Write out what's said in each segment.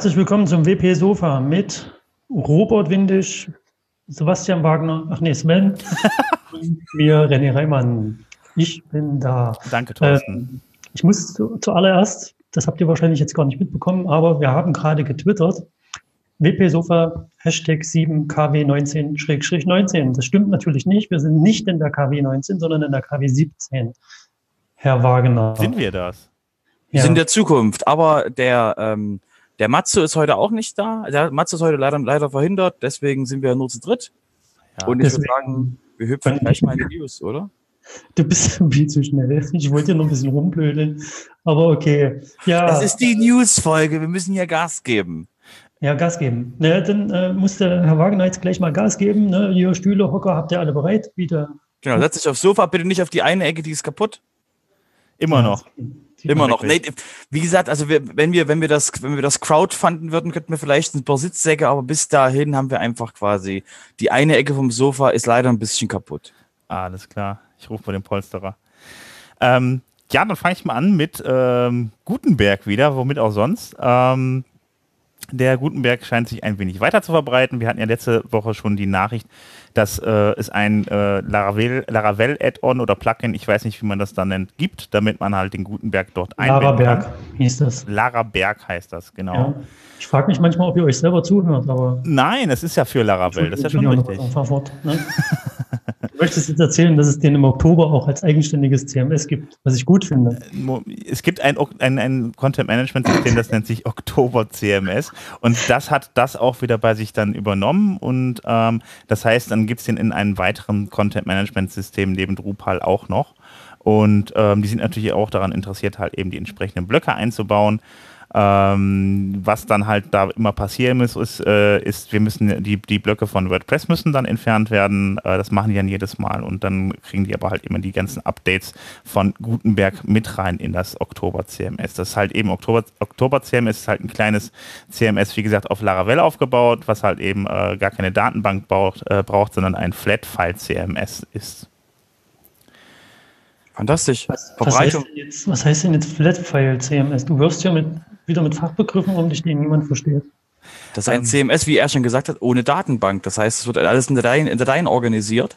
Herzlich willkommen zum WP Sofa mit Robert Windisch, Sebastian Wagner, ach nee, Sven und mir René Reimann. Ich bin da. Danke, Thorsten. Ähm, ich muss zu, zuallererst, das habt ihr wahrscheinlich jetzt gar nicht mitbekommen, aber wir haben gerade getwittert, WP Sofa Hashtag 7KW19-19. Das stimmt natürlich nicht. Wir sind nicht in der KW 19, sondern in der KW 17. Herr Wagner. Sind wir das? Wir ja. sind in der Zukunft, aber der, ähm, der Matze ist heute auch nicht da. Der Matze ist heute leider, leider verhindert, deswegen sind wir nur zu dritt. Ja, Und ich würde sagen, wir hüpfen gleich mal in die News, oder? Du bist viel zu schnell. Ich wollte ja noch ein bisschen rumblödeln, aber okay. Ja. Das ist die News-Folge. Wir müssen hier Gas geben. Ja, Gas geben. Ne, dann äh, musste Herr Wagner jetzt gleich mal Gas geben. Ne? Hier Stühle, Hocker, habt ihr alle bereit? Wieder. Genau, setz dich aufs Sofa, bitte nicht auf die eine Ecke, die ist kaputt. Immer ja, noch. Immer noch. Nee, wie gesagt, also wir, wenn wir, wenn wir das, wenn wir das crowdfunden würden, könnten wir vielleicht ein paar Sitzsäcke, aber bis dahin haben wir einfach quasi die eine Ecke vom Sofa ist leider ein bisschen kaputt. Alles klar. Ich rufe bei dem Polsterer. Ähm, ja, dann fange ich mal an mit ähm, Gutenberg wieder, womit auch sonst. Ähm, der Gutenberg scheint sich ein wenig weiter zu verbreiten. Wir hatten ja letzte Woche schon die Nachricht, dass äh, es ein äh, Laravel, Laravel Add-on oder Plugin, ich weiß nicht, wie man das dann nennt, gibt, damit man halt den Gutenberg dort einbinden Laraberg hieß das. Laraberg heißt das, genau. Ja. Ich frage mich manchmal, ob ihr euch selber zuhört, aber. Nein, es ist ja für Laravel, das ist ja schon richtig. Fort, ne? Du möchtest jetzt erzählen, dass es den im Oktober auch als eigenständiges CMS gibt, was ich gut finde. Es gibt ein, ein, ein Content-Management-System, das nennt sich Oktober CMS und das hat das auch wieder bei sich dann übernommen und ähm, das heißt, dann gibt es den in einem weiteren Content-Management-System neben Drupal auch noch. Und ähm, die sind natürlich auch daran interessiert, halt eben die entsprechenden Blöcke einzubauen. Ähm, was dann halt da immer passieren muss, ist, äh, ist, wir müssen die, die Blöcke von WordPress müssen dann entfernt werden. Äh, das machen die dann jedes Mal und dann kriegen die aber halt immer die ganzen Updates von Gutenberg mit rein in das Oktober CMS. Das ist halt eben Oktober, Oktober CMS ist halt ein kleines CMS, wie gesagt, auf Laravel aufgebaut, was halt eben äh, gar keine Datenbank braucht, äh, braucht sondern ein Flat-File CMS ist. Fantastisch. Was, was, heißt jetzt, was heißt denn jetzt Flat-File CMS? Du wirst ja mit wieder mit Fachbegriffen um dich, die niemand versteht. Das ist ein CMS, wie er schon gesagt hat, ohne Datenbank. Das heißt, es wird alles in Dateien, in Dateien organisiert.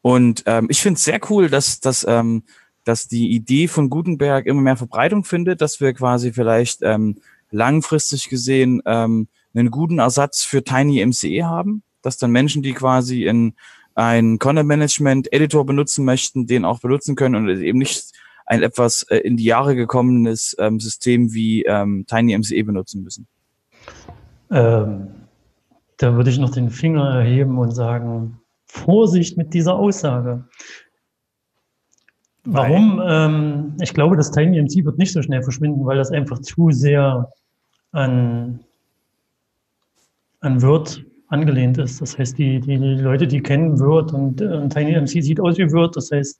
Und ähm, ich finde es sehr cool, dass, dass, ähm, dass die Idee von Gutenberg immer mehr Verbreitung findet, dass wir quasi vielleicht ähm, langfristig gesehen ähm, einen guten Ersatz für Tiny MCE haben, dass dann Menschen, die quasi in ein Content Management Editor benutzen möchten, den auch benutzen können und eben nicht ein etwas äh, in die Jahre gekommenes ähm, System wie ähm, TinyMCE benutzen müssen? Ähm, da würde ich noch den Finger erheben und sagen, Vorsicht mit dieser Aussage. Warum? Ähm, ich glaube, das TinyMC wird nicht so schnell verschwinden, weil das einfach zu sehr an, an Word angelehnt ist. Das heißt, die, die, Leute, die kennen Word und äh, TinyMC sieht aus wie Word, das heißt,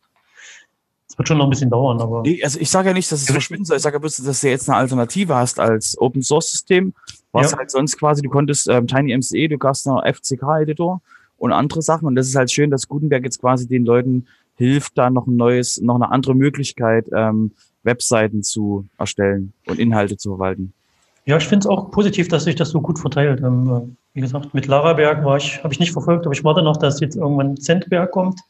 es wird schon noch ein bisschen dauern, aber. Also ich sage ja nicht, dass es verschwinden soll. Ich sage ja bloß, dass du jetzt eine Alternative hast als Open Source System. Was ja. halt sonst quasi, du konntest ähm, TinyMCE, du hast noch FCK-Editor und andere Sachen. Und das ist halt schön, dass Gutenberg jetzt quasi den Leuten hilft, da noch ein neues, noch eine andere Möglichkeit, ähm, Webseiten zu erstellen und Inhalte zu verwalten. Ja, ich finde es auch positiv, dass sich das so gut verteilt. Ähm, wie gesagt, mit Laraberg war ich, habe ich nicht verfolgt, aber ich warte noch, dass jetzt irgendwann Zentberg kommt.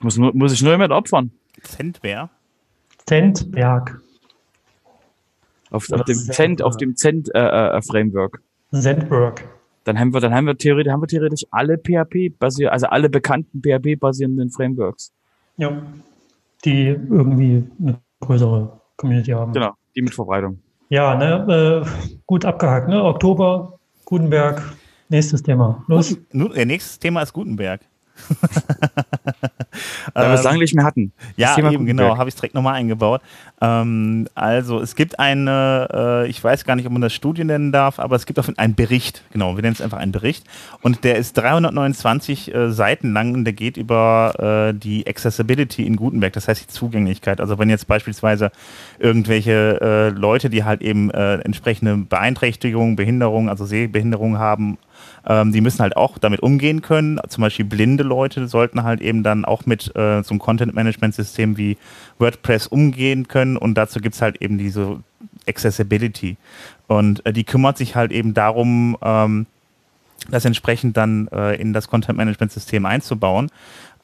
Muss, muss ich nur jemand opfern. Zentwer? Zentberg. Auf, auf dem Zent, auf dem Zent äh, äh, Framework. Zentberg. Dann haben wir, dann haben wir theoretisch, haben wir theoretisch alle PHP basier, also alle bekannten PHP basierenden Frameworks. Ja. Die irgendwie eine größere Community haben. Genau, die mit Verbreitung. Ja, ne, äh, gut abgehakt, ne? Oktober, Gutenberg, nächstes Thema. Los. Nun, äh, nächstes Thema ist Gutenberg. da wir es lange nicht mehr hatten. Ja, eben, genau, habe ich direkt nochmal eingebaut. Ähm, also es gibt eine, äh, ich weiß gar nicht, ob man das Studie nennen darf, aber es gibt auf einen Bericht, genau, wir nennen es einfach einen Bericht und der ist 329 äh, Seiten lang und der geht über äh, die Accessibility in Gutenberg, das heißt die Zugänglichkeit. Also wenn jetzt beispielsweise irgendwelche äh, Leute, die halt eben äh, entsprechende Beeinträchtigungen, Behinderungen, also Sehbehinderungen haben, ähm, die müssen halt auch damit umgehen können. Zum Beispiel blinde Leute sollten halt eben dann auch mit äh, so einem Content-Management-System wie WordPress umgehen können. Und dazu gibt es halt eben diese Accessibility. Und äh, die kümmert sich halt eben darum, ähm, das entsprechend dann äh, in das Content Management System einzubauen.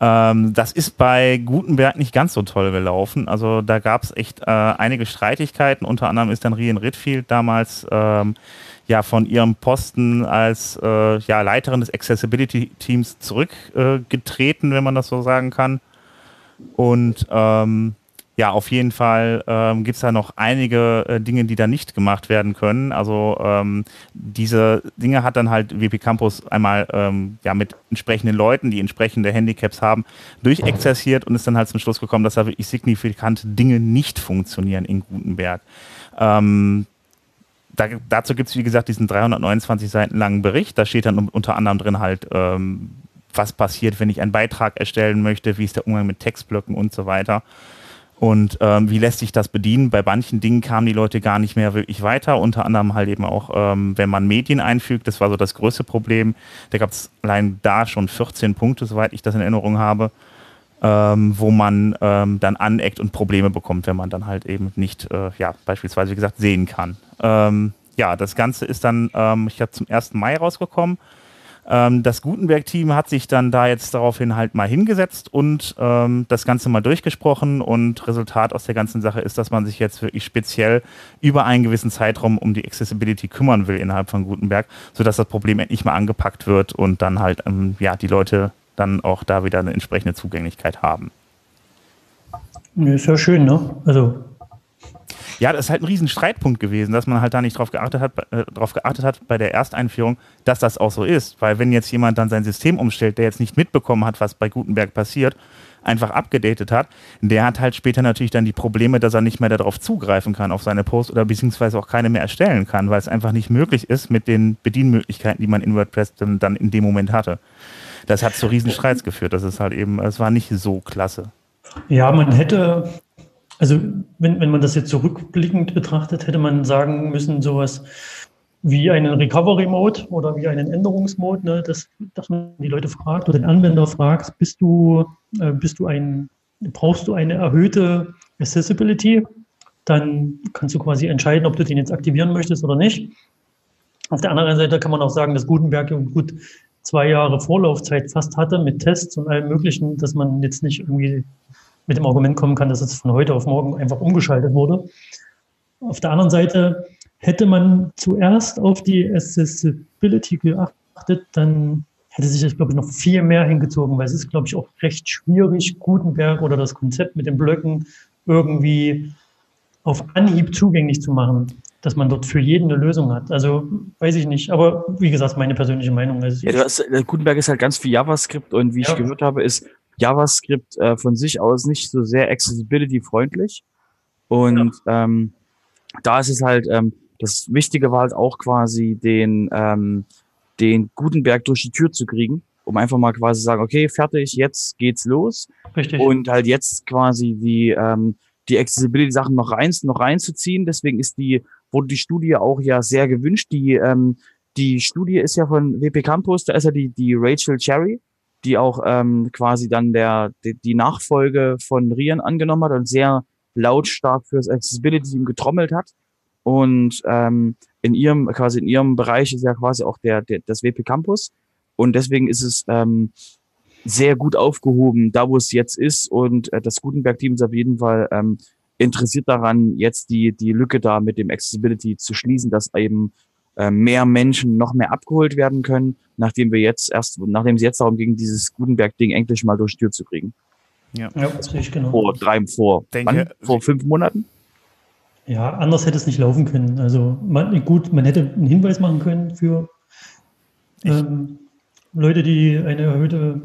Ähm, das ist bei Gutenberg nicht ganz so toll gelaufen. Also da gab es echt äh, einige Streitigkeiten. Unter anderem ist dann Rian Ritfield damals ähm, ja von ihrem Posten als äh, ja, Leiterin des Accessibility Teams zurückgetreten, wenn man das so sagen kann. Und ähm, ja, auf jeden Fall ähm, gibt es da noch einige äh, Dinge, die da nicht gemacht werden können. Also ähm, diese Dinge hat dann halt WP Campus einmal ähm, ja, mit entsprechenden Leuten, die entsprechende Handicaps haben, durchexerziert und ist dann halt zum Schluss gekommen, dass da wirklich signifikante Dinge nicht funktionieren in Gutenberg. Ähm, da, dazu gibt es, wie gesagt, diesen 329 Seiten langen Bericht. Da steht dann unter anderem drin halt, ähm, was passiert, wenn ich einen Beitrag erstellen möchte, wie ist der Umgang mit Textblöcken und so weiter. Und ähm, wie lässt sich das bedienen? Bei manchen Dingen kamen die Leute gar nicht mehr wirklich weiter, unter anderem halt eben auch, ähm, wenn man Medien einfügt, das war so das größte Problem. Da gab es allein da schon 14 Punkte, soweit ich das in Erinnerung habe, ähm, wo man ähm, dann aneckt und Probleme bekommt, wenn man dann halt eben nicht, äh, ja, beispielsweise, wie gesagt, sehen kann. Ähm, ja, das Ganze ist dann, ähm, ich glaube, zum 1. Mai rausgekommen. Ähm, das Gutenberg-Team hat sich dann da jetzt daraufhin halt mal hingesetzt und ähm, das Ganze mal durchgesprochen und Resultat aus der ganzen Sache ist, dass man sich jetzt wirklich speziell über einen gewissen Zeitraum um die Accessibility kümmern will innerhalb von Gutenberg, sodass das Problem endlich mal angepackt wird und dann halt ja, die Leute dann auch da wieder eine entsprechende Zugänglichkeit haben. Ist ja schön, ne? Also ja, das ist halt ein riesen Streitpunkt gewesen, dass man halt da nicht drauf geachtet hat, äh, drauf geachtet hat bei der Ersteinführung, dass das auch so ist. Weil wenn jetzt jemand dann sein System umstellt, der jetzt nicht mitbekommen hat, was bei Gutenberg passiert, einfach abgedatet hat, der hat halt später natürlich dann die Probleme, dass er nicht mehr darauf zugreifen kann, auf seine Posts oder beziehungsweise auch keine mehr erstellen kann, weil es einfach nicht möglich ist mit den Bedienmöglichkeiten, die man in WordPress dann, dann in dem Moment hatte. Das hat zu riesen Streits geführt. Das ist halt eben, es war nicht so klasse. Ja, man hätte also wenn, wenn man das jetzt zurückblickend betrachtet, hätte man sagen müssen, sowas wie einen Recovery-Mode oder wie einen Änderungsmode, ne, dass, dass man die Leute fragt oder den Anwender fragt, bist du, äh, bist du ein, brauchst du eine erhöhte Accessibility? Dann kannst du quasi entscheiden, ob du den jetzt aktivieren möchtest oder nicht. Auf der anderen Seite kann man auch sagen, dass Gutenberg gut zwei Jahre Vorlaufzeit fast hatte mit Tests und allem Möglichen, dass man jetzt nicht irgendwie mit dem Argument kommen kann, dass es von heute auf morgen einfach umgeschaltet wurde. Auf der anderen Seite hätte man zuerst auf die Accessibility geachtet, dann hätte sich das, glaube ich, noch viel mehr hingezogen, weil es ist, glaube ich, auch recht schwierig, Gutenberg oder das Konzept mit den Blöcken irgendwie auf Anhieb zugänglich zu machen, dass man dort für jeden eine Lösung hat. Also weiß ich nicht, aber wie gesagt, meine persönliche Meinung ist. Ja, hast, äh, Gutenberg ist halt ganz viel JavaScript und wie ja. ich gehört habe, ist JavaScript äh, von sich aus nicht so sehr accessibility-freundlich. Und ja. ähm, da ist es halt, ähm, das Wichtige war halt auch quasi den, ähm, den Gutenberg durch die Tür zu kriegen, um einfach mal quasi zu sagen, okay, fertig, jetzt geht's los. Richtig. Und halt jetzt quasi die, ähm, die Accessibility-Sachen noch rein, noch reinzuziehen. Deswegen ist die, wurde die Studie auch ja sehr gewünscht. Die, ähm, die Studie ist ja von WP Campus, da ist ja die, die Rachel Cherry, die auch ähm, quasi dann der, die, die Nachfolge von Rian angenommen hat und sehr lautstark fürs Accessibility Team getrommelt hat. Und ähm, in ihrem, quasi in ihrem Bereich ist ja quasi auch der, der das WP Campus. Und deswegen ist es ähm, sehr gut aufgehoben, da wo es jetzt ist. Und äh, das Gutenberg-Team ist auf jeden Fall ähm, interessiert daran, jetzt die, die Lücke da mit dem Accessibility zu schließen, dass eben äh, mehr Menschen noch mehr abgeholt werden können, nachdem wir jetzt erst, nachdem es jetzt darum ging, dieses Gutenberg-Ding endlich mal durch die Tür zu kriegen. Ja, ja das ich genau. Vor drei, vor, Denke, wann? vor fünf Monaten? Ja, anders hätte es nicht laufen können. Also man, gut, man hätte einen Hinweis machen können für ähm, Leute, die eine erhöhte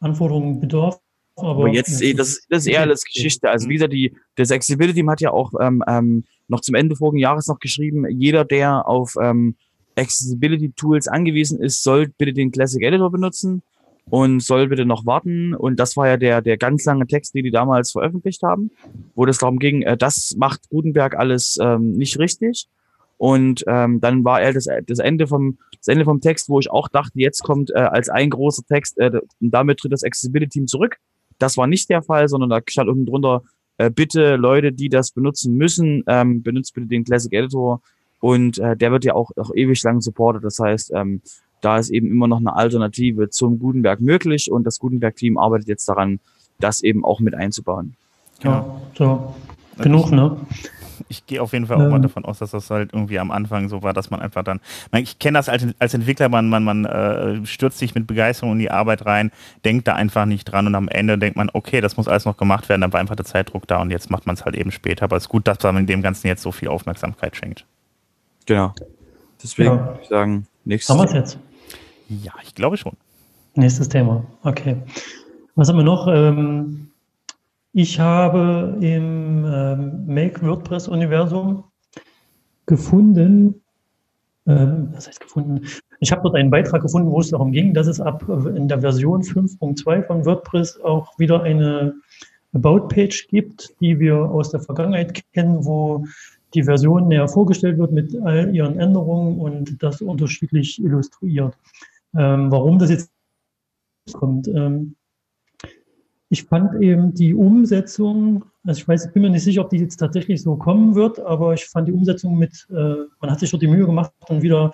Anforderung bedarf. Aber, aber jetzt, ja, das, das ist eher alles Geschichte. Also wie gesagt, die, das Accessibility Team hat ja auch ähm, ähm, noch zum Ende vorigen Jahres noch geschrieben, jeder, der auf ähm, Accessibility Tools angewiesen ist, soll bitte den Classic Editor benutzen und soll bitte noch warten. Und das war ja der, der ganz lange Text, den die damals veröffentlicht haben, wo das darum ging, äh, das macht Gutenberg alles ähm, nicht richtig. Und ähm, dann war er das, das Ende vom das Ende vom Text, wo ich auch dachte, jetzt kommt äh, als ein großer Text, äh, und damit tritt das Accessibility Team zurück. Das war nicht der Fall, sondern da stand unten drunter, äh, bitte Leute, die das benutzen müssen, ähm, benutzt bitte den Classic Editor und äh, der wird ja auch, auch ewig lang supportet. Das heißt, ähm, da ist eben immer noch eine Alternative zum Gutenberg möglich und das Gutenberg-Team arbeitet jetzt daran, das eben auch mit einzubauen. Ja, so. Genug, ne? Ich gehe auf jeden Fall auch ähm. mal davon aus, dass das halt irgendwie am Anfang so war, dass man einfach dann, ich kenne das als, als Entwickler, man, man, man äh, stürzt sich mit Begeisterung in die Arbeit rein, denkt da einfach nicht dran und am Ende denkt man, okay, das muss alles noch gemacht werden, dann war einfach der Zeitdruck da und jetzt macht man es halt eben später. Aber es ist gut, dass man dem Ganzen jetzt so viel Aufmerksamkeit schenkt. Genau. Deswegen ja. würde ich sagen, nächstes Haben wir es jetzt? Ja, ich glaube schon. Nächstes Thema. Okay. Was haben wir noch? Ähm, ich habe im ähm, Make WordPress Universum gefunden, ähm, was heißt gefunden? Ich habe dort einen Beitrag gefunden, wo es darum ging, dass es ab in der Version 5.2 von WordPress auch wieder eine About-Page gibt, die wir aus der Vergangenheit kennen, wo die Version näher vorgestellt wird mit all ihren Änderungen und das unterschiedlich illustriert. Ähm, warum das jetzt kommt. Ähm, ich fand eben die Umsetzung, also ich weiß, ich bin mir nicht sicher, ob die jetzt tatsächlich so kommen wird, aber ich fand die Umsetzung mit, äh, man hat sich dort die Mühe gemacht und wieder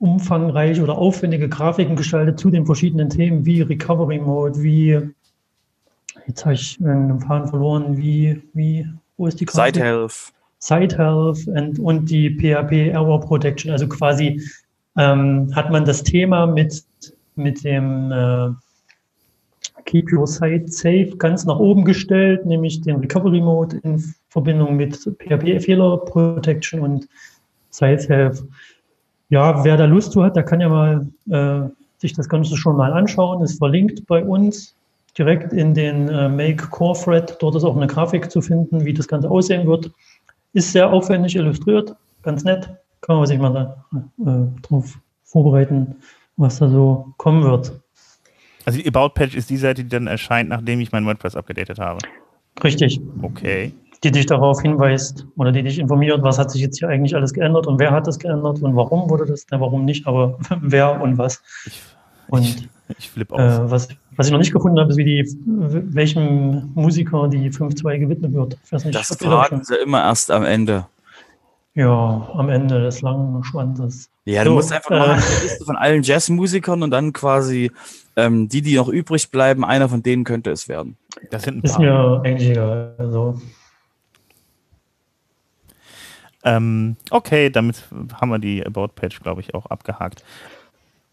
umfangreich oder aufwendige Grafiken gestaltet zu den verschiedenen Themen wie Recovery Mode, wie, jetzt habe ich einen Faden verloren, wie, wie, wo ist die Grafik? Site Health. Site Health und, und die PHP Error Protection. Also quasi ähm, hat man das Thema mit, mit dem äh, Keep Your Site Safe ganz nach oben gestellt, nämlich den Recovery Mode in Verbindung mit PHP Fehler Protection und Site Health. Ja, wer da Lust zu hat, der kann ja mal äh, sich das Ganze schon mal anschauen. Ist verlinkt bei uns direkt in den äh, Make Core Thread. Dort ist auch eine Grafik zu finden, wie das Ganze aussehen wird. Ist sehr aufwendig illustriert, ganz nett. Kann man sich mal da, äh, drauf vorbereiten, was da so kommen wird. Also die About Page ist die Seite, die dann erscheint, nachdem ich mein WordPress abgedatet habe. Richtig. Okay. Die dich darauf hinweist oder die dich informiert, was hat sich jetzt hier eigentlich alles geändert und wer hat das geändert und warum wurde das, na, warum nicht, aber wer und was. Ich, und ich, ich flippe aus. Äh, was, was ich noch nicht gefunden habe, ist, wie die, welchem Musiker die 5.2 gewidmet wird. Nicht, das fragen sie immer erst am Ende. Ja, am Ende des langen Schwanzes. Ja, du so, musst einfach äh, mal eine Liste von allen Jazzmusikern und dann quasi ähm, die, die noch übrig bleiben, einer von denen könnte es werden. Das sind ein paar. Ist mir eigentlich egal. Also. Ähm, okay, damit haben wir die About-Page, glaube ich, auch abgehakt.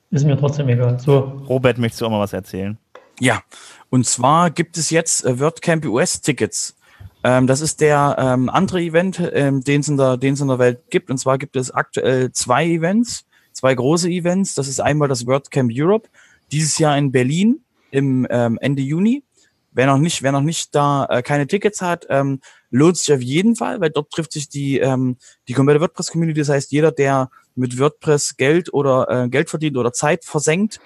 Ist mir trotzdem egal. So. Robert, möchtest du auch mal was erzählen? Ja, und zwar gibt es jetzt äh, WordCamp US-Tickets. Ähm, das ist der ähm, andere Event, ähm, den es in, der, in der Welt gibt. Und zwar gibt es aktuell zwei Events, zwei große Events. Das ist einmal das WordCamp Europe, dieses Jahr in Berlin im ähm, Ende Juni. Wer noch nicht, wer noch nicht da äh, keine Tickets hat, ähm, lohnt sich auf jeden Fall, weil dort trifft sich die ähm, die komplette WordPress Community. Das heißt, jeder, der mit WordPress Geld oder äh, Geld verdient oder Zeit versenkt,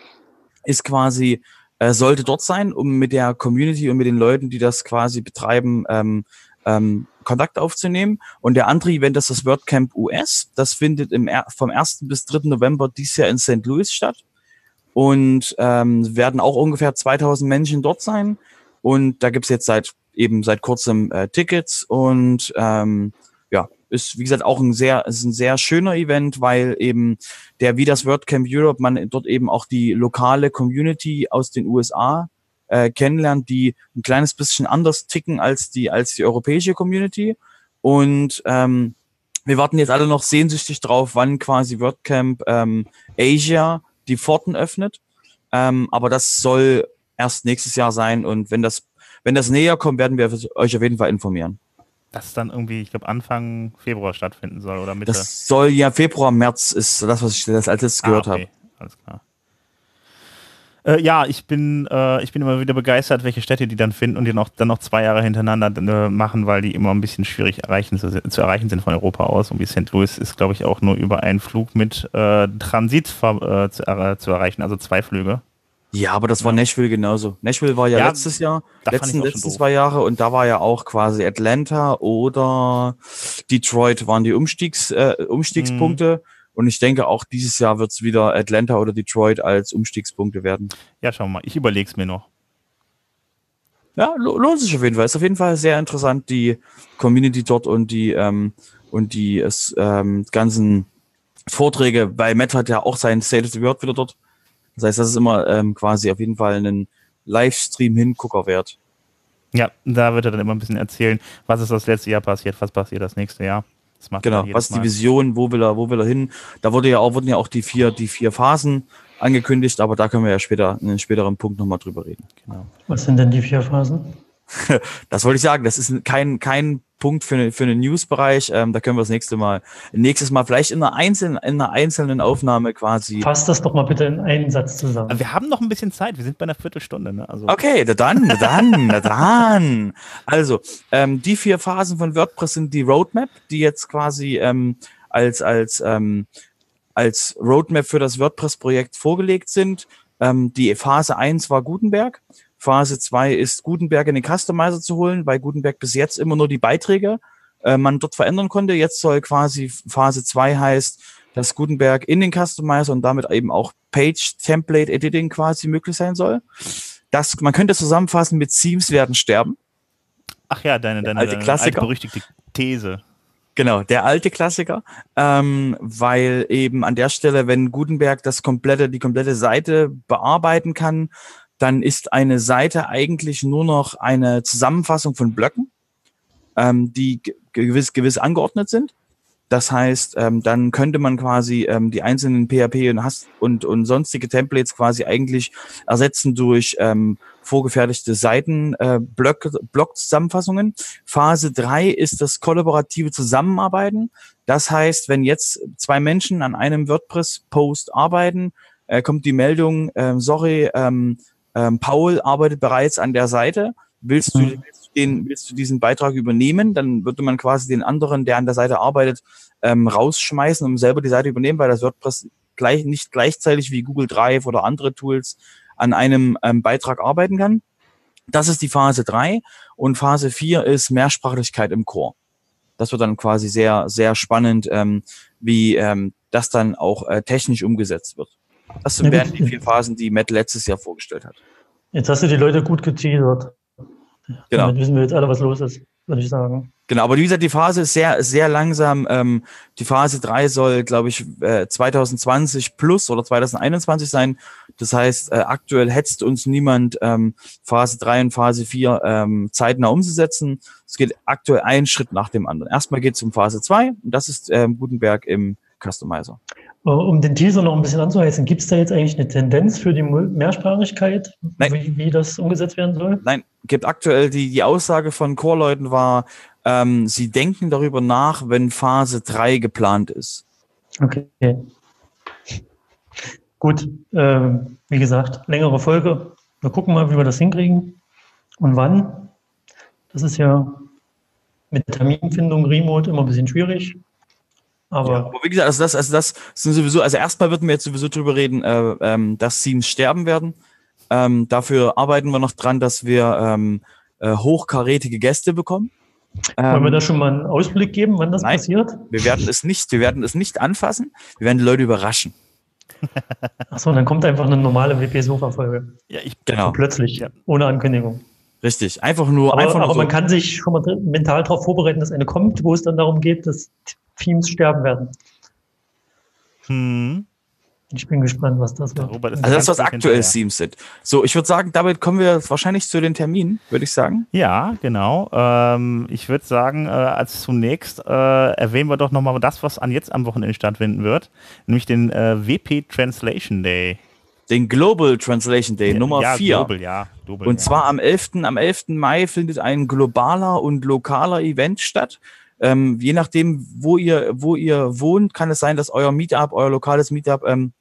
ist quasi äh, sollte dort sein, um mit der Community und mit den Leuten, die das quasi betreiben, ähm, ähm, Kontakt aufzunehmen. Und der andere Event ist das WordCamp US. Das findet im, vom 1. bis 3. November dieses Jahr in St. Louis statt. Und ähm, werden auch ungefähr 2000 Menschen dort sein. Und da gibt's jetzt seit eben seit kurzem äh, Tickets und ähm, ist, wie gesagt, auch ein sehr, ist ein sehr schöner Event, weil eben der, wie das WordCamp Europe, man dort eben auch die lokale Community aus den USA äh, kennenlernt, die ein kleines bisschen anders ticken als die, als die europäische Community. Und ähm, wir warten jetzt alle noch sehnsüchtig drauf, wann quasi WordCamp ähm, Asia die Pforten öffnet. Ähm, aber das soll erst nächstes Jahr sein und wenn das, wenn das näher kommt, werden wir euch auf jeden Fall informieren das dann irgendwie, ich glaube, Anfang Februar stattfinden soll oder Mitte. Das soll ja Februar, März ist das, was ich das als letztes ah, gehört okay. habe. Alles klar. Äh, ja, ich bin, äh, ich bin immer wieder begeistert, welche Städte die dann finden und die noch, dann noch zwei Jahre hintereinander äh, machen, weil die immer ein bisschen schwierig erreichen, zu, zu, erreichen sind von Europa aus. Und wie St. Louis ist, glaube ich, auch nur über einen Flug mit äh, Transit äh, zu, zu erreichen, also zwei Flüge. Ja, aber das war Nashville genauso. Nashville war ja, ja letztes Jahr, letzten, letzten zwei Jahre und da war ja auch quasi Atlanta oder Detroit waren die Umstiegs, äh, Umstiegspunkte. Mhm. Und ich denke, auch dieses Jahr wird es wieder Atlanta oder Detroit als Umstiegspunkte werden. Ja, schau mal, ich überlege es mir noch. Ja, lohnt sich auf jeden Fall. Ist auf jeden Fall sehr interessant, die Community dort und die, ähm, und die ähm, ganzen Vorträge, weil Matt hat ja auch sein State of the World wieder dort. Das heißt, das ist immer ähm, quasi auf jeden Fall ein Livestream-Hingucker wert. Ja, da wird er dann immer ein bisschen erzählen, was ist das letzte Jahr passiert, was passiert das nächste Jahr. Das genau, was ist die Vision, wo will er, wo will er hin? Da wurde ja auch, wurden ja auch die vier, die vier Phasen angekündigt, aber da können wir ja später in einem späteren Punkt nochmal drüber reden. Genau. Was sind denn die vier Phasen? das wollte ich sagen. Das ist kein, kein Punkt für, eine, für einen News-Bereich. Ähm, da können wir das nächste Mal, nächstes Mal vielleicht in einer einzelnen, in einer einzelnen Aufnahme quasi. Fass das doch mal bitte in einen Satz zusammen. Wir haben noch ein bisschen Zeit. Wir sind bei einer Viertelstunde. Ne? Also. Okay, na dann, na dann, na dann. Also, ähm, die vier Phasen von WordPress sind die Roadmap, die jetzt quasi ähm, als, als, ähm, als Roadmap für das WordPress-Projekt vorgelegt sind. Ähm, die Phase 1 war Gutenberg. Phase 2 ist Gutenberg in den Customizer zu holen, weil Gutenberg bis jetzt immer nur die Beiträge äh, man dort verändern konnte. Jetzt soll quasi Phase 2 heißt, dass Gutenberg in den Customizer und damit eben auch Page Template Editing quasi möglich sein soll. Das, man könnte zusammenfassen mit Themes werden sterben. Ach ja, deine, deine, alte Klassiker. berüchtigte These. Genau, der alte Klassiker, ähm, weil eben an der Stelle, wenn Gutenberg das komplette, die komplette Seite bearbeiten kann, dann ist eine Seite eigentlich nur noch eine Zusammenfassung von Blöcken, ähm, die gewiss, gewiss angeordnet sind. Das heißt, ähm, dann könnte man quasi ähm, die einzelnen PHP und, Has und, und sonstige Templates quasi eigentlich ersetzen durch ähm, vorgefertigte Seiten, äh, Block, Block-Zusammenfassungen. Phase drei ist das kollaborative Zusammenarbeiten. Das heißt, wenn jetzt zwei Menschen an einem WordPress-Post arbeiten, äh, kommt die Meldung, äh, sorry, ähm, ähm, Paul arbeitet bereits an der Seite. Willst du, mhm. willst, du den, willst du diesen Beitrag übernehmen? Dann würde man quasi den anderen, der an der Seite arbeitet, ähm, rausschmeißen, um selber die Seite übernehmen, weil das WordPress gleich, nicht gleichzeitig wie Google Drive oder andere Tools an einem ähm, Beitrag arbeiten kann. Das ist die Phase drei und Phase vier ist Mehrsprachlichkeit im Core. Das wird dann quasi sehr, sehr spannend, ähm, wie ähm, das dann auch äh, technisch umgesetzt wird. Das ja, wären die vier Phasen, die Matt letztes Jahr vorgestellt hat. Jetzt hast du die Leute gut geteasert. Genau. Damit wissen wir jetzt alle, was los ist, würde ich sagen. Genau, aber wie gesagt, die Phase ist sehr, sehr langsam. Ähm, die Phase 3 soll, glaube ich, äh, 2020 plus oder 2021 sein. Das heißt, äh, aktuell hetzt uns niemand, ähm, Phase 3 und Phase 4 ähm, zeitnah umzusetzen. Es geht aktuell einen Schritt nach dem anderen. Erstmal geht es um Phase 2 und das ist ähm, Gutenberg im Customizer. Äh, um den Teaser noch ein bisschen anzuheizen, gibt es da jetzt eigentlich eine Tendenz für die Mehrsprachigkeit, wie, wie, das umgesetzt werden soll? Nein, gibt aktuell die, die Aussage von Core-Leuten war, ähm, sie denken darüber nach, wenn Phase 3 geplant ist. Okay. Gut, äh, wie gesagt, längere Folge. Wir gucken mal, wie wir das hinkriegen und wann. Das ist ja mit Terminfindung remote immer ein bisschen schwierig. Aber, ja, aber wie gesagt, also das, also das sind sowieso, also erstmal würden wir jetzt sowieso drüber reden, äh, ähm, dass Teams sterben werden. Ähm, dafür arbeiten wir noch dran, dass wir ähm, äh, hochkarätige Gäste bekommen. Wollen wir da schon mal einen Ausblick geben, wann das nein, passiert? Wir werden es nicht, wir werden es nicht anfassen. Wir werden die Leute überraschen. Achso, dann kommt einfach eine normale WP-Sofa-Folge. Ja, ich genau. So plötzlich, ja. ohne Ankündigung. Richtig, einfach nur. Aber, einfach nur aber so. man kann sich schon mal mental darauf vorbereiten, dass eine kommt, wo es dann darum geht, dass Teams sterben werden. Hm. Ich bin gespannt, was das wird. Also das, was aktuell Teams sind. So, ich würde sagen, damit kommen wir wahrscheinlich zu den Terminen, würde ich sagen. Ja, genau. Ähm, ich würde sagen, äh, als zunächst äh, erwähnen wir doch nochmal das, was an jetzt am Wochenende stattfinden wird, nämlich den äh, WP Translation Day. Den Global Translation Day, ja, Nummer 4. Ja, Global, ja. Global, und zwar am 11. am 11. Mai findet ein globaler und lokaler Event statt. Ähm, je nachdem, wo ihr, wo ihr wohnt, kann es sein, dass euer Meetup, euer lokales Meetup ähm,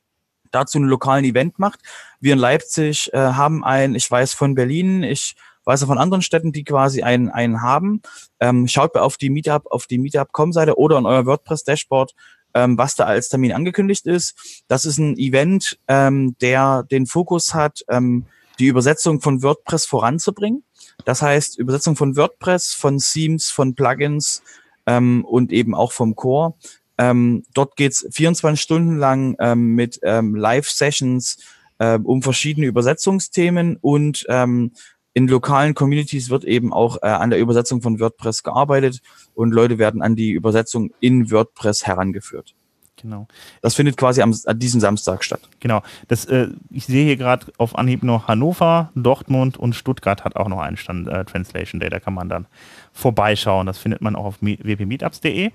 dazu einen lokalen Event macht. Wir in Leipzig äh, haben ein, ich weiß von Berlin, ich weiß auch von anderen Städten, die quasi einen, einen haben. Ähm, schaut auf die Meetup, auf die Meetup.com-Seite oder in euer WordPress-Dashboard, ähm, was da als Termin angekündigt ist. Das ist ein Event, ähm, der den Fokus hat, ähm, die Übersetzung von WordPress voranzubringen. Das heißt, Übersetzung von WordPress, von Themes, von Plugins, ähm, und eben auch vom Core. Ähm, dort geht's 24 Stunden lang ähm, mit ähm, Live-Sessions äh, um verschiedene Übersetzungsthemen und ähm, in lokalen Communities wird eben auch äh, an der Übersetzung von WordPress gearbeitet und Leute werden an die Übersetzung in WordPress herangeführt. Genau. Das findet quasi am, an diesem Samstag statt. Genau. Das, äh, ich sehe hier gerade auf Anhieb noch Hannover, Dortmund und Stuttgart hat auch noch einen Stand äh, Translation Day. Da kann man dann vorbeischauen. Das findet man auch auf wpmeetups.de.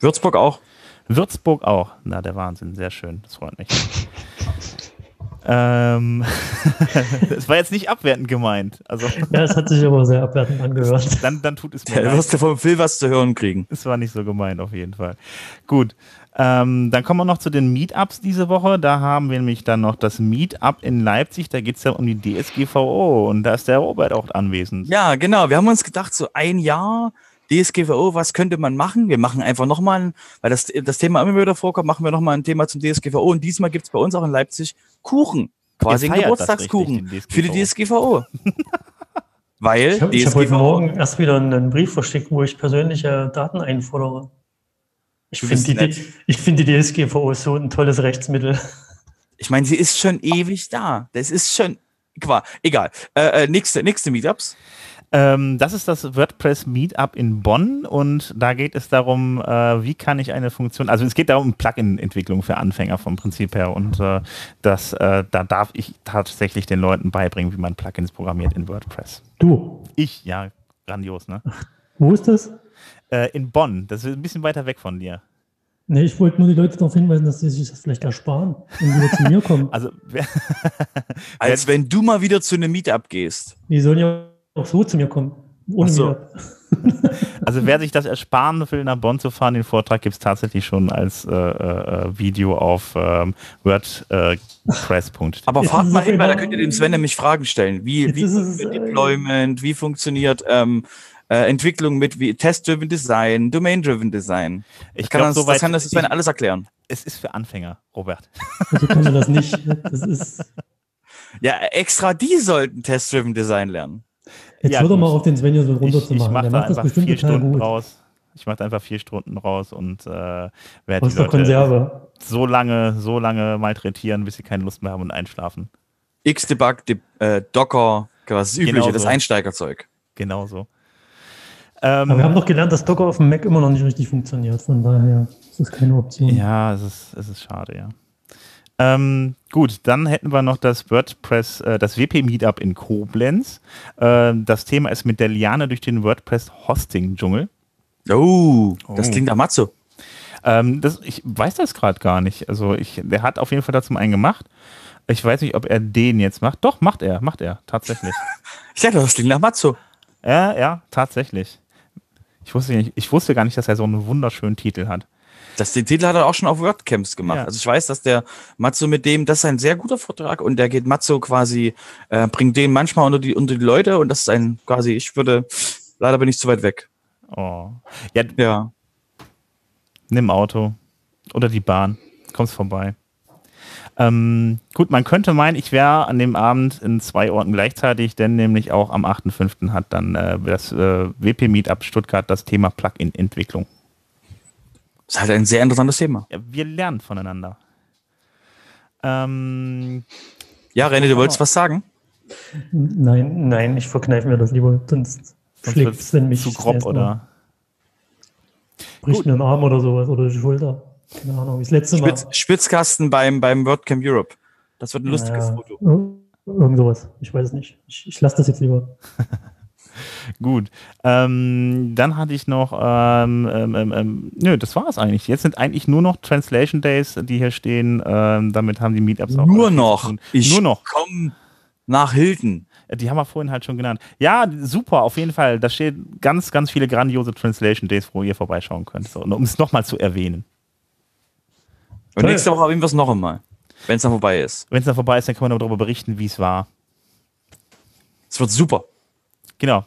Würzburg auch. Würzburg auch. Na, der Wahnsinn. Sehr schön. Das freut mich. ähm, das war jetzt nicht abwertend gemeint. Also, Ja, es hat sich aber sehr abwertend angehört. dann, dann tut es mir Da leid. wirst du vom Phil was zu hören kriegen. Es war nicht so gemeint, auf jeden Fall. Gut. Ähm, dann kommen wir noch zu den Meetups diese Woche. Da haben wir nämlich dann noch das Meetup in Leipzig. Da geht es ja um die DSGVO und da ist der Robert auch anwesend. Ja, genau. Wir haben uns gedacht, so ein Jahr DSGVO, was könnte man machen? Wir machen einfach nochmal, ein, weil das, das Thema immer wieder vorkommt, machen wir nochmal ein Thema zum DSGVO. Und diesmal gibt's bei uns auch in Leipzig Kuchen. Quasi einen Geburtstagskuchen richtig, für die DSGVO. weil Ich habe hab heute Morgen erst wieder einen Brief verschickt, wo ich persönliche Daten einfordere. Ich finde die, ich finde die DSGVO so ein tolles Rechtsmittel. Ich meine, sie ist schon ewig da. Das ist schon. Qua- Egal. Äh, äh, nächste, nächste Meetups. Ähm, das ist das WordPress Meetup in Bonn und da geht es darum, äh, wie kann ich eine Funktion, also es geht darum Plugin-Entwicklung für Anfänger vom Prinzip her und äh, das, äh, da darf ich tatsächlich den Leuten beibringen, wie man Plugins programmiert in WordPress. Du, Ich, ja, grandios, ne? wo ist das? Äh, in Bonn, das ist ein bisschen weiter weg von dir. Nee, ich wollte nur die Leute darauf hinweisen, dass sie sich das vielleicht ersparen und wieder zu mir kommen. Also, wer, Als wenn du mal wieder zu einem Meetup gehst. Die sollen ja auch so zu mir kommen. Ohne so. Meetup. also wer sich das ersparen will, nach Bonn zu fahren, den Vortrag gibt es tatsächlich schon als äh, äh, Video auf ähm, WordPress.de. Aber fahrt mal hin, weil da könnt ihr dem Sven nämlich Fragen stellen. Wie, wie ist es, funktioniert äh, Deployment, wie funktioniert ähm, äh, Entwicklung mit wie Test-Driven Design, Domain-Driven Design. Ich Kann glaube, das, soweit, das kann das ich, alles erklären. es ist für Anfänger, Robert. Also kann das nicht. Das ist. Ja, extra die sollten Test-Driven Design lernen. Jetzt Ja, hör doch mal auf den Svenja so Ich, runter ich zu machen. mache Der da einfach bestimmt vier Stunden gut. raus. Ich mache da einfach vier Stunden raus und äh, werde die Leute Konserve. so lange, so lange malträtieren, bis sie keine Lust mehr haben und einschlafen. Xdebug, De äh, Docker, das Übliche, Genau das so. Einsteigerzeug. Genauso. Ähm, Aber wir haben doch gelernt, dass Docker auf dem Mac immer noch nicht richtig funktioniert. Von daher ist das keine Option. Ja, es ist, es ist schade, ja. Ähm, gut, dann hätten wir noch das WordPress, äh, das WP-Meetup in Koblenz. Ähm, das Thema ist mit der Liane durch den WordPress-Hosting-Dschungel. Oh, das Oh. klingt nach Matzo. Ähm, das, ich weiß das gerade gar nicht. Also ich, der hat auf jeden Fall dazu einen gemacht. Ich weiß nicht, ob er den jetzt macht. Doch, macht er, macht er, tatsächlich. Ich dachte, das klingt nach Matzo. ja, ja, tatsächlich. Ich wusste, nicht, ich wusste gar nicht, dass er so einen wunderschönen Titel hat. Das, den Titel hat er auch schon auf WordCamps gemacht. Ja. Also ich weiß, dass der Matzo mit dem, das ist ein sehr guter Vortrag und der geht Matzo quasi, äh, bringt den manchmal unter die, unter die Leute und das ist ein quasi, ich würde, leider bin ich zu weit weg. Oh. Ja, Ja. nimm Auto oder die Bahn. Kommst vorbei. Ähm, gut, man könnte meinen, ich wäre an dem Abend in zwei Orten gleichzeitig, denn nämlich auch am 8.5. hat dann äh, das äh, WP Meetup Stuttgart das Thema Plugin-Entwicklung. Das ist halt ein sehr interessantes Thema. Ja, wir lernen voneinander. Ähm, Ja, René, du wolltest was sagen? Nein, nein, ich verkneife mir das lieber. Sonst, sonst schlägt wird's Sven mich zu grob oder? Bricht Gut. mir einen Arm oder sowas oder die Schulter. Keine Ahnung, das letzte Mal. Spitz, Spitzkasten beim, beim WordCamp Europe. Das wird ein lustiges Foto. ir- Irgend sowas. Ich weiß es nicht. Ich, ich lasse das jetzt lieber. Gut. Ähm, dann hatte ich noch, ähm, ähm, ähm, ähm, nö, das war es eigentlich. Jetzt sind eigentlich nur noch Translation Days, die hier stehen. Ähm, damit haben die Meetups auch Nur noch. Ich Nur noch. komm nach Hilton. Die haben wir vorhin halt schon genannt. Ja, super, auf jeden Fall. Da stehen ganz, ganz viele grandiose Translation Days, wo ihr vorbeischauen könnt. So, um es nochmal zu erwähnen. Und Toll. nächste Woche haben wir es noch einmal. Wenn es dann vorbei ist. Wenn es dann vorbei ist, dann können wir darüber berichten, wie es war. Es wird super. Genau.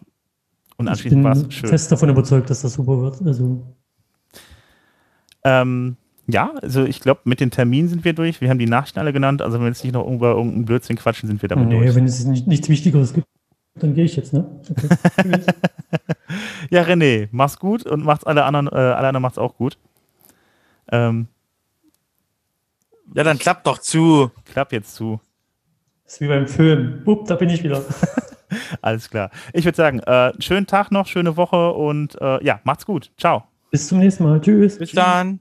Und Ich anschließend war es bin schön. fest davon überzeugt, dass das super wird. Also, Ähm, ja, also ich glaube, mit den Terminen sind wir durch. Wir haben die Nachrichten alle genannt. Also wenn wir jetzt nicht noch über irgendeinen Blödsinn quatschen, sind wir damit nee, durch. wenn es nicht, nichts Wichtigeres gibt, dann gehe ich jetzt, ne? Okay. Ja, René, mach's gut und macht's alle anderen, äh, alle anderen macht's auch gut. Ähm, Ja, dann klappt doch zu. klapp jetzt zu. Das ist wie beim Film. Bupp, da bin ich wieder. Alles klar. Ich würde sagen, äh, schönen Tag noch, schöne Woche und äh, ja, macht's gut. Ciao. Bis zum nächsten Mal. Tschüss. Bis dann.